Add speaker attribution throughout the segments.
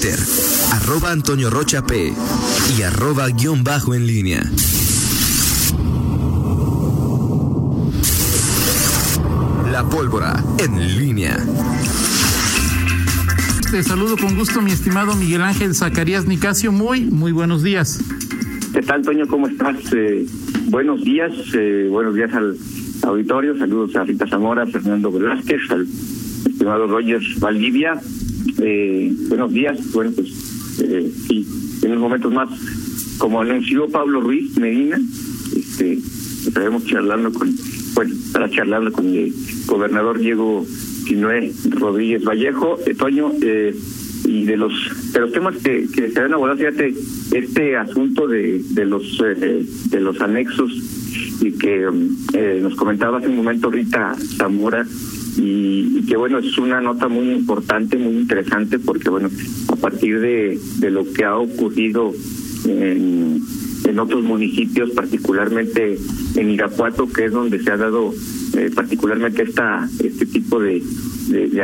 Speaker 1: Twitter, arroba Antonio Rocha P y arroba guion bajo en línea. La pólvora en línea.
Speaker 2: Te saludo con gusto, mi estimado Miguel Ángel Zacarías Nicasio. Muy, muy buenos días.
Speaker 3: ¿Qué tal, Toño? ¿Cómo estás? Eh, buenos días, eh, buenos días al auditorio. Saludos a Rita Zamora, Fernando Velázquez, al estimado Rogers Valdivia. Eh, buenos días. Bueno, pues sí, en unos momentos más, como anunció Pablo Ruiz Medina, este, estaremos charlando con, bueno, estará charlando con el gobernador Diego Sinué Rodríguez Vallejo, Toño, eh, y de los de los temas que, se han abordado, fíjate, este asunto de, de los eh, de los anexos y que eh, nos comentaba hace un momento Rita Zamora y, que bueno es una nota muy importante muy interesante porque bueno a partir de, lo que ha ocurrido en, en otros municipios particularmente en Irapuato que es donde se ha dado eh, particularmente esta este tipo de,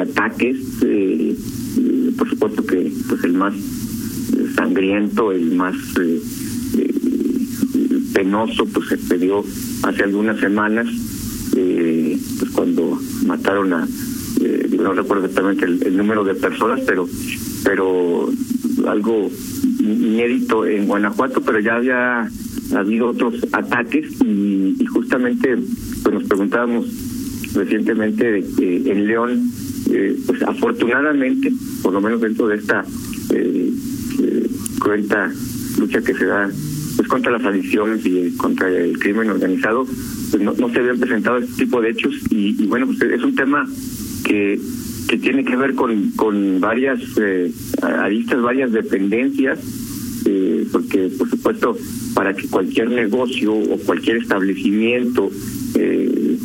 Speaker 3: ataques eh, por supuesto que pues el más sangriento el más eh, penoso pues se dio hace algunas semanas. eh, mataron a eh, no recuerdo exactamente el, número de personas pero pero algo inédito en Guanajuato pero ya había habido otros ataques y, justamente pues nos preguntábamos recientemente en León eh, pues afortunadamente por lo menos dentro de esta eh, eh, cruenta lucha que se da pues contra las adicciones y contra el crimen organizado pues no, no se habían presentado este tipo de hechos y, y bueno pues es un tema que que tiene que ver con con varias eh, varias dependencias eh, porque por supuesto para que cualquier negocio o cualquier establecimiento eh,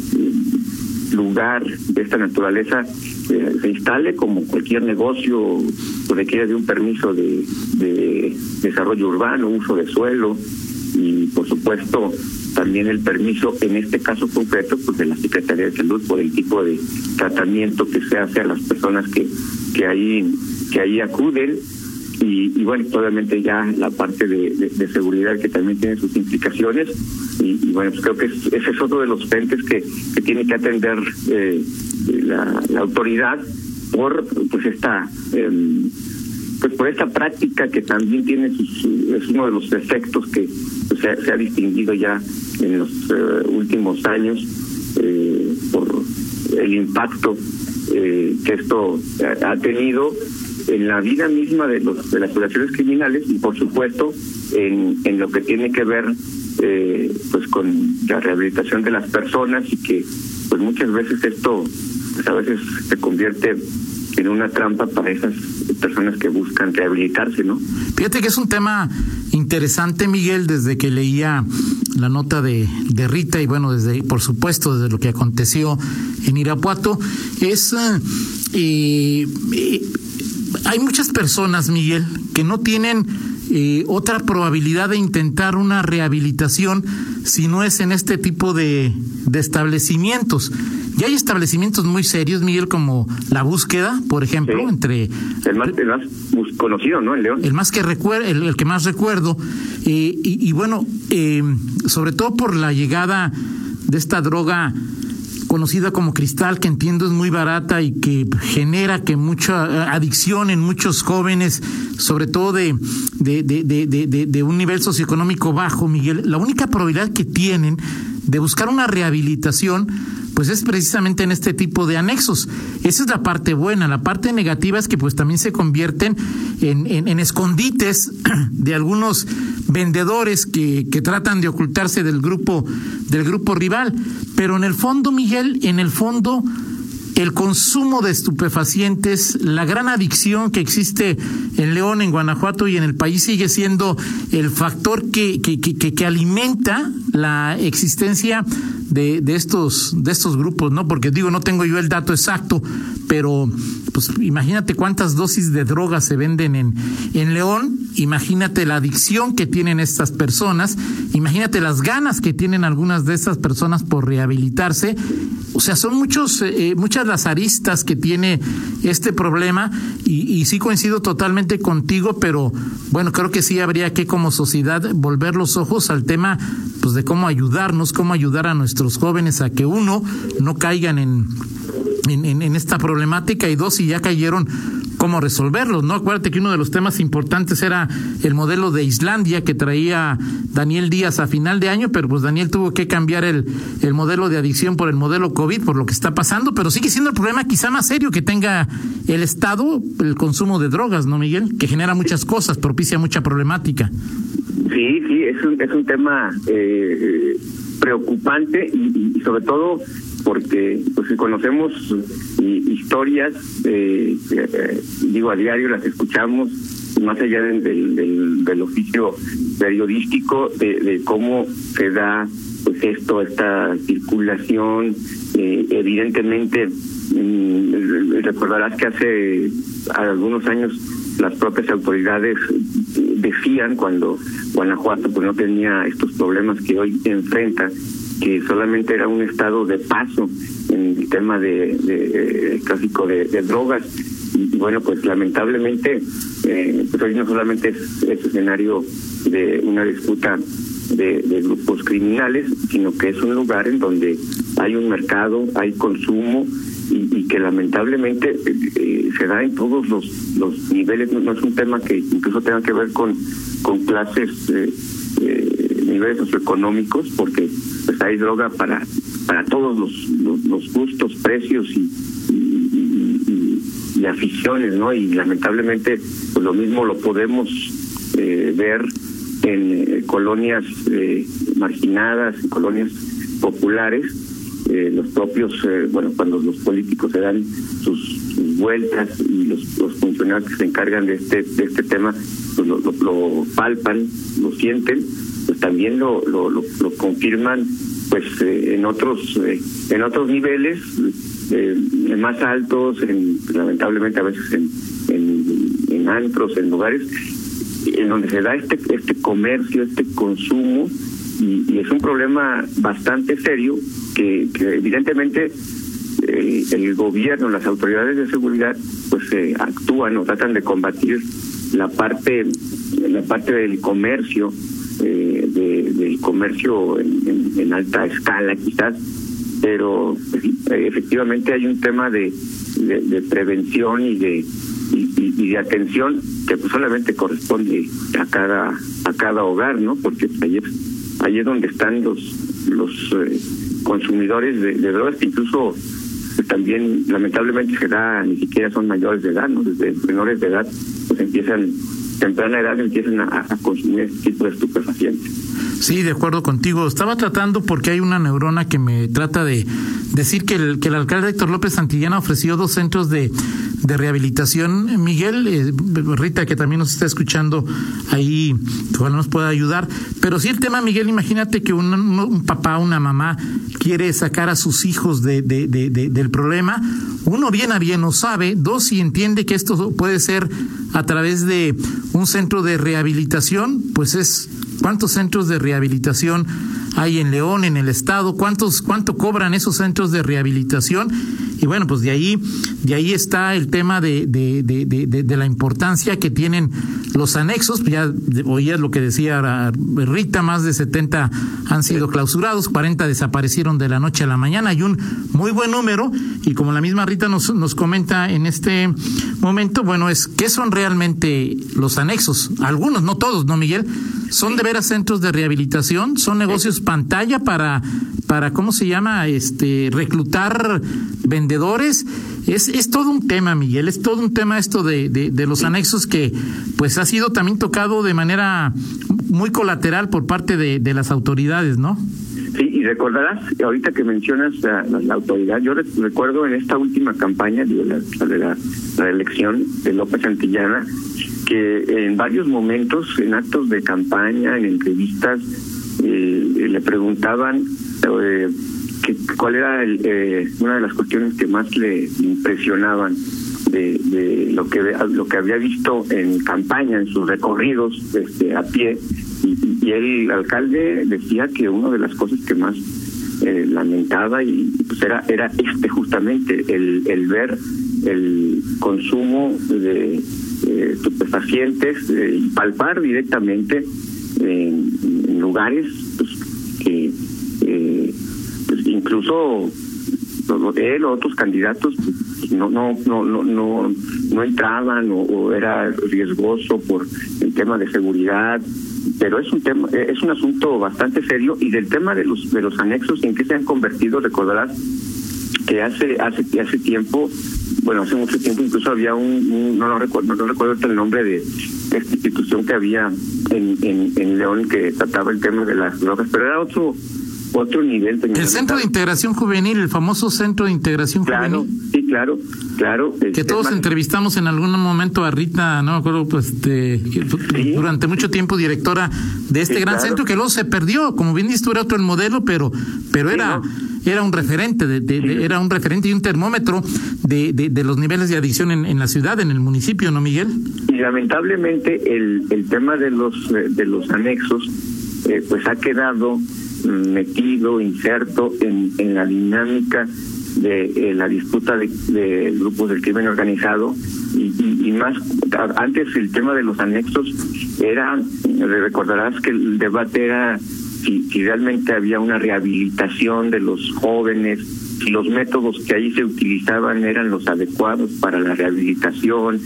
Speaker 3: lugar de esta naturaleza eh, se instale como cualquier negocio requiere de un permiso de, de desarrollo urbano, uso de suelo y por supuesto también el permiso en este caso concreto pues de la Secretaría de Salud por el tipo de tratamiento que se hace a las personas que que ahí que ahí acuden. Y, y bueno, obviamente ya la parte de, seguridad que también tiene sus implicaciones. Y, y bueno, pues creo que es, ese es otro de los frentes que, que tiene que atender eh, la, la, autoridad por pues esta eh, pues por esta práctica que también tiene sus, es uno de los efectos que pues, se, ha distinguido ya en los eh, últimos años eh, por el impacto eh, que esto ha tenido en la vida misma de los de las operaciones criminales y por supuesto en, en lo que tiene que ver eh, pues con la rehabilitación de las personas y que pues muchas veces esto pues a veces se convierte en una trampa para esas personas que buscan rehabilitarse, ¿no?
Speaker 2: Fíjate que es un tema interesante, Miguel, desde que leía la nota de, Rita y bueno, desde, por supuesto, desde lo que aconteció en Irapuato, es eh, eh, hay muchas personas, Miguel, que no tienen eh, otra probabilidad de intentar una rehabilitación si no es en este tipo de, de establecimientos. Y hay establecimientos muy serios, Miguel, como La Búsqueda, por ejemplo,
Speaker 3: sí.
Speaker 2: entre...
Speaker 3: El más, el más conocido, ¿no? En León.
Speaker 2: El más que recuerdo, el, el, que más recuerdo. Eh, y, y, bueno, eh, sobre todo por la llegada de esta droga conocida como cristal, que entiendo es muy barata y que genera que mucha adicción en muchos jóvenes, sobre todo de, de, de, de, de un nivel socioeconómico bajo, Miguel, la única probabilidad que tienen de buscar una rehabilitación pues es precisamente en este tipo de anexos. Esa es la parte buena. La parte negativa es que pues también se convierten en, en, escondites de algunos vendedores que, que, tratan de ocultarse del grupo, del grupo rival. Pero en el fondo, Miguel, en el fondo, el consumo de estupefacientes, la gran adicción que existe en León, en Guanajuato y en el país sigue siendo el factor que, que, que, que alimenta la existencia de, de, estos, de estos grupos, ¿no? Porque digo, no tengo yo el dato exacto, pero pues imagínate cuántas dosis de drogas se venden en, en León, imagínate la adicción que tienen estas personas, imagínate las ganas que tienen algunas de estas personas por rehabilitarse. O sea, son muchos, eh, muchas las aristas que tiene este problema y, sí coincido totalmente totalmente contigo, pero bueno, creo que sí habría que como sociedad volver los ojos al tema pues de cómo ayudarnos, cómo ayudar a nuestros jóvenes a que uno no caigan en, en, en esta problemática y dos, si ya cayeron, cómo resolverlos, ¿no? Acuérdate que uno de los temas importantes era el modelo de Islandia que traía Daniel Díaz a final de año, pero pues Daniel tuvo que cambiar el, el modelo de adicción por el modelo COVID, por lo que está pasando, pero sigue siendo el problema quizá más serio que tenga el Estado, el consumo de drogas, ¿no, Miguel? Que genera muchas cosas, propicia mucha problemática.
Speaker 3: Sí, sí, es un, es un tema eh, preocupante y, y, sobre todo porque pues conocemos historias, eh, eh, digo a diario las escuchamos, más allá del, del, del oficio periodístico, de, de, cómo se da pues esto, esta circulación, eh, evidentemente mm, recordarás que hace algunos años las propias autoridades decían cuando Guanajuato pues no tenía estos problemas que hoy enfrenta que solamente era un estado de paso en el tema de, de tráfico de, de, drogas. Y, bueno pues lamentablemente eh, pues hoy no solamente es, es escenario de una disputa de, de, grupos criminales sino que es un lugar en donde hay un mercado hay consumo y, que lamentablemente eh, se da en todos los los niveles. No, es un tema que incluso tenga que ver con con clases eh, niveles socioeconómicos porque pues hay droga para para todos los, los, gustos, precios y, aficiones, ¿no? Y lamentablemente pues lo mismo lo podemos eh, ver en eh, colonias eh, marginadas, en colonias populares, eh, los propios, eh, bueno, cuando los políticos se dan sus, sus vueltas y los, los, funcionarios que se encargan de este, de este tema, pues lo, palpan, lo sienten, también lo, lo, confirman pues eh, en otros eh, en otros niveles eh, más altos en, lamentablemente a veces en, en, antros en lugares en donde se da este este comercio este consumo y, es un problema bastante serio que, que evidentemente el gobierno las autoridades de seguridad pues actúan o tratan de combatir la parte la parte del comercio eh, de, del comercio en, en, alta escala quizás, pero efectivamente hay un tema de, prevención y de y, de atención que pues solamente corresponde a cada a cada hogar, ¿no? Porque ahí es, ahí es donde están los los eh, consumidores de, de drogas que incluso pues, también lamentablemente se da ni siquiera son mayores de edad, ¿no? Desde menores de edad pues empiezan temprana edad empiezan a, consumir este tipo de estupefacientes.
Speaker 2: Sí, de acuerdo contigo. Estaba tratando porque hay una neurona que me trata de decir que el, que el alcalde Héctor López Santillana ofreció dos centros de, de rehabilitación. Miguel, eh, Rita, que también nos está escuchando ahí, ojalá nos pueda ayudar. Pero sí el tema, Miguel, imagínate que un, papá, una mamá quiere sacar a sus hijos de, de, de, del problema. Uno bien a bien no sabe. Dos, si entiende que esto puede ser a través de un centro de rehabilitación, pues es cuántos centros de rehabilitación hay en León, en el estado, cuántos, cuánto cobran esos centros de rehabilitación. Y bueno, pues de ahí, de ahí está el tema de, de, de, de, de la importancia que tienen los anexos. Ya oías lo que decía Rita, más de 70 han sido clausurados, 40 desaparecieron de la noche a la mañana. Hay un muy buen número, y como la misma Rita nos, nos comenta en este momento, bueno, es qué son realmente los anexos. Algunos, no todos, ¿no, Miguel? Son de veras centros de rehabilitación, son negocios pantalla para, para ¿cómo se llama? Este, reclutar vendedores. Es, es todo un tema, Miguel, es todo un tema esto de, de, de los anexos que pues ha sido también tocado de manera muy colateral por parte de, de las autoridades, ¿no?
Speaker 3: Sí, y recordarás, ahorita que mencionas la, la, autoridad, yo recuerdo en esta última campaña, la, la, la, la elección de López Santillana, que en varios momentos, en actos de campaña, en entrevistas, eh, le preguntaban eh, que, cuál era el, eh, una de las cuestiones que más le impresionaban de, de, lo que lo que había visto en campaña, en sus recorridos este, a pie, y, y el alcalde decía que una de las cosas que más eh, lamentaba y pues era era este justamente el, el ver el consumo de eh, estupefacientes y palpar directamente en, lugares pues, que pues, incluso él o otros candidatos no no no no no, no entraban o, era riesgoso por el tema de seguridad pero es un tema es un asunto bastante serio y del tema de los de los anexos en que se han convertido recordarás que hace hace hace tiempo bueno hace mucho tiempo incluso había un, no lo recuerdo no recuerdo el nombre de esta institución que había en, en, en León que trataba el tema de las drogas pero era otro otro nivel.
Speaker 2: El Centro de Integración Juvenil, el famoso Centro de Integración
Speaker 3: claro,
Speaker 2: Juvenil.
Speaker 3: Sí, claro, claro.
Speaker 2: Que todos entrevistamos en algún momento a Rita, no me acuerdo, pues este, durante mucho tiempo directora de este gran centro que luego se perdió, como bien dices era otro el modelo, pero pero era era un referente, de, era un referente y un termómetro de, de, los niveles de adicción en, en, la ciudad, en el municipio, ¿no, Miguel?
Speaker 3: Y lamentablemente el, el tema de los de los anexos, eh, pues ha quedado metido, inserto en, en la dinámica de eh, la disputa de, grupos del crimen organizado. Y, más antes el tema de los anexos era recordarás que el debate era si, si realmente había una rehabilitación de los jóvenes si los métodos que ahí se utilizaban eran los adecuados para la rehabilitación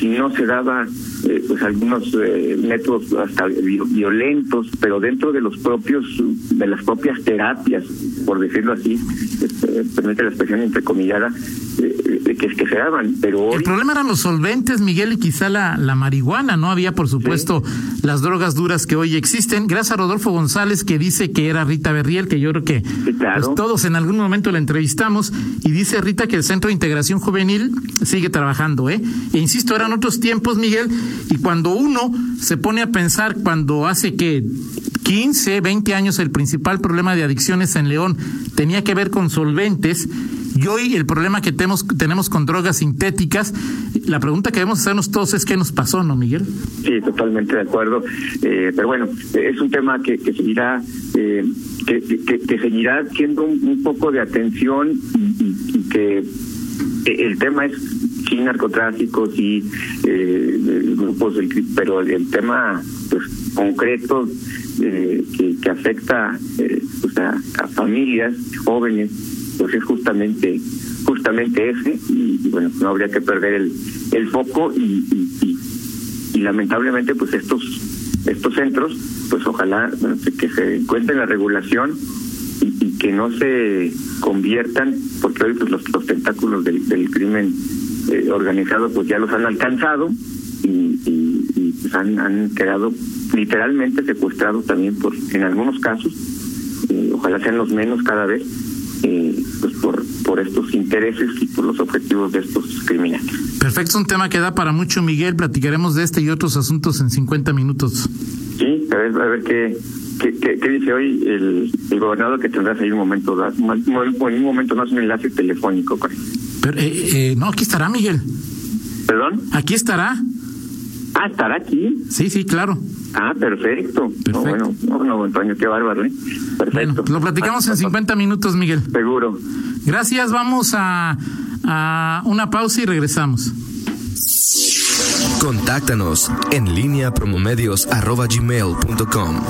Speaker 3: no se daba eh, pues algunos eh, métodos hasta violentos, pero dentro de los propios, de las propias terapias, por decirlo así, este, permite la expresión entrecomillada, eh, que, que se daban. Pero
Speaker 2: El problema eran los solventes, Miguel, y quizá la, la marihuana, ¿no? Había, por supuesto, las drogas duras que hoy existen. Gracias a Rodolfo González, que dice que era Rita Berriel, que yo creo que pues, todos en algún momento la entrevistamos, y dice Rita que el Centro de Integración Juvenil sigue trabajando, ¿eh? E insisto, eran otros tiempos, Miguel, y cuando uno se pone a pensar, cuando hace que 15, 20 años el principal problema de adicciones en León tenía que ver con solventes, y hoy el problema que tenemos, tenemos con drogas sintéticas, la pregunta que debemos hacernos todos es qué nos pasó, ¿no, Miguel?
Speaker 3: Sí, totalmente de acuerdo. Eh, pero bueno, es un tema que, seguirá, eh, que, seguirá siendo un, poco de atención y que el tema es sin narcotráfico, sí eh, grupos del pero el tema pues concreto eh, que, que, afecta eh, pues a, familias jóvenes pues es justamente justamente ese y, bueno no habría que perder el, el foco y, y, y, lamentablemente pues estos estos centros pues ojalá que se encuentre la regulación y, que no se conviertan porque hoy pues los, los tentáculos del, del crimen eh, organizados pues ya los han alcanzado y, y, pues han, han quedado literalmente secuestrados también por en algunos casos eh, ojalá sean los menos cada vez eh, pues por por estos intereses y por los objetivos de estos criminales.
Speaker 2: Perfecto un tema que da para mucho Miguel. Platicaremos de este y otros asuntos en 50 minutos.
Speaker 3: Sí a ver a ver qué ¿Qué, dice hoy el, el, gobernador que tendrás ahí un momento, un, un momento no es un enlace telefónico con
Speaker 2: pero, eh, eh, no, aquí estará Miguel.
Speaker 3: ¿Perdón?
Speaker 2: Aquí estará.
Speaker 3: Ah, estará aquí.
Speaker 2: Sí, sí, claro.
Speaker 3: Ah, perfecto. perfecto. bueno, no, no, Antonio, qué bárbaro, ¿eh? Perfecto.
Speaker 2: lo platicamos en 50 minutos, Miguel.
Speaker 3: Seguro.
Speaker 2: Gracias, vamos a, a una pausa y regresamos.
Speaker 1: Contáctanos en línea promomedios.com.